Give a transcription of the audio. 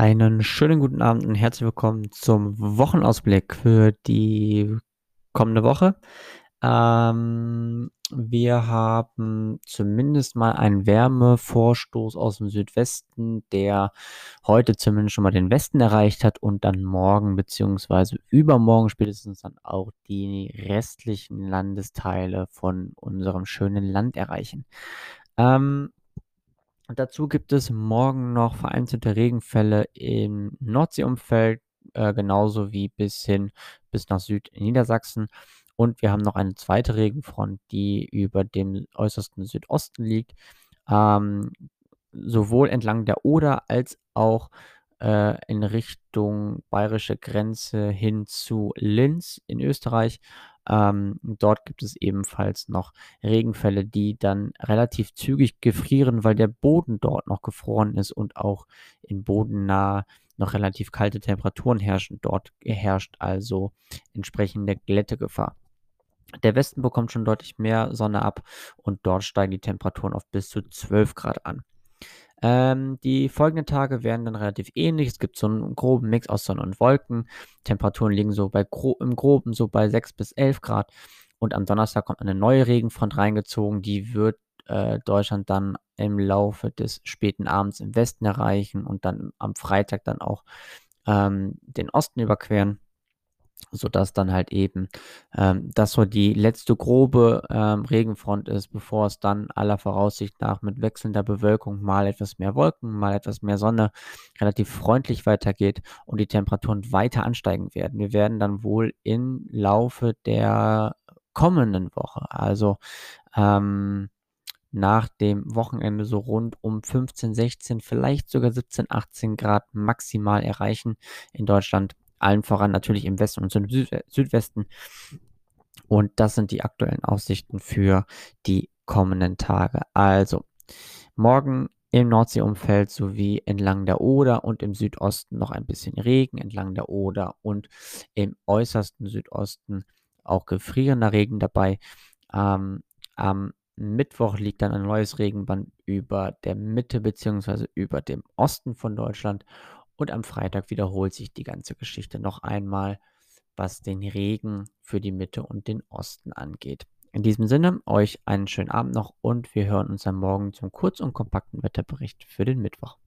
Einen schönen guten Abend und herzlich willkommen zum Wochenausblick für die kommende Woche. Ähm, wir haben zumindest mal einen Wärmevorstoß aus dem Südwesten, der heute zumindest schon mal den Westen erreicht hat und dann morgen beziehungsweise übermorgen spätestens dann auch die restlichen Landesteile von unserem schönen Land erreichen. Ähm, dazu gibt es morgen noch vereinzelte Regenfälle im Nordseeumfeld, äh, genauso wie bis hin bis nach Südniedersachsen. Und wir haben noch eine zweite Regenfront, die über dem äußersten Südosten liegt, ähm, sowohl entlang der Oder als auch äh, in Richtung bayerische Grenze hin zu Linz in Österreich. Ähm, dort gibt es ebenfalls noch Regenfälle, die dann relativ zügig gefrieren, weil der Boden dort noch gefroren ist und auch in bodennah noch relativ kalte Temperaturen herrschen. Dort herrscht also entsprechende Glättegefahr. Der Westen bekommt schon deutlich mehr Sonne ab und dort steigen die Temperaturen auf bis zu 12 Grad an. Ähm, die folgenden Tage werden dann relativ ähnlich. Es gibt so einen groben Mix aus Sonne und Wolken. Temperaturen liegen so bei gro im Groben so bei 6 bis 11 Grad. Und am Donnerstag kommt eine neue Regenfront reingezogen. Die wird äh, Deutschland dann im Laufe des späten Abends im Westen erreichen und dann am Freitag dann auch ähm, den Osten überqueren sodass dann halt eben ähm, das so die letzte grobe ähm, Regenfront ist, bevor es dann aller Voraussicht nach mit wechselnder Bewölkung mal etwas mehr Wolken, mal etwas mehr Sonne relativ freundlich weitergeht und die Temperaturen weiter ansteigen werden. Wir werden dann wohl im Laufe der kommenden Woche, also ähm, nach dem Wochenende so rund um 15, 16, vielleicht sogar 17, 18 Grad maximal erreichen in Deutschland allen voran natürlich im Westen und im Südwesten. Und das sind die aktuellen Aussichten für die kommenden Tage. Also morgen im Nordseeumfeld sowie entlang der Oder und im Südosten noch ein bisschen Regen entlang der Oder und im äußersten Südosten auch gefrierender Regen dabei. Ähm, am Mittwoch liegt dann ein neues Regenband über der Mitte bzw. über dem Osten von Deutschland und am Freitag wiederholt sich die ganze Geschichte noch einmal, was den Regen für die Mitte und den Osten angeht. In diesem Sinne, euch einen schönen Abend noch und wir hören uns am Morgen zum kurz und kompakten Wetterbericht für den Mittwoch.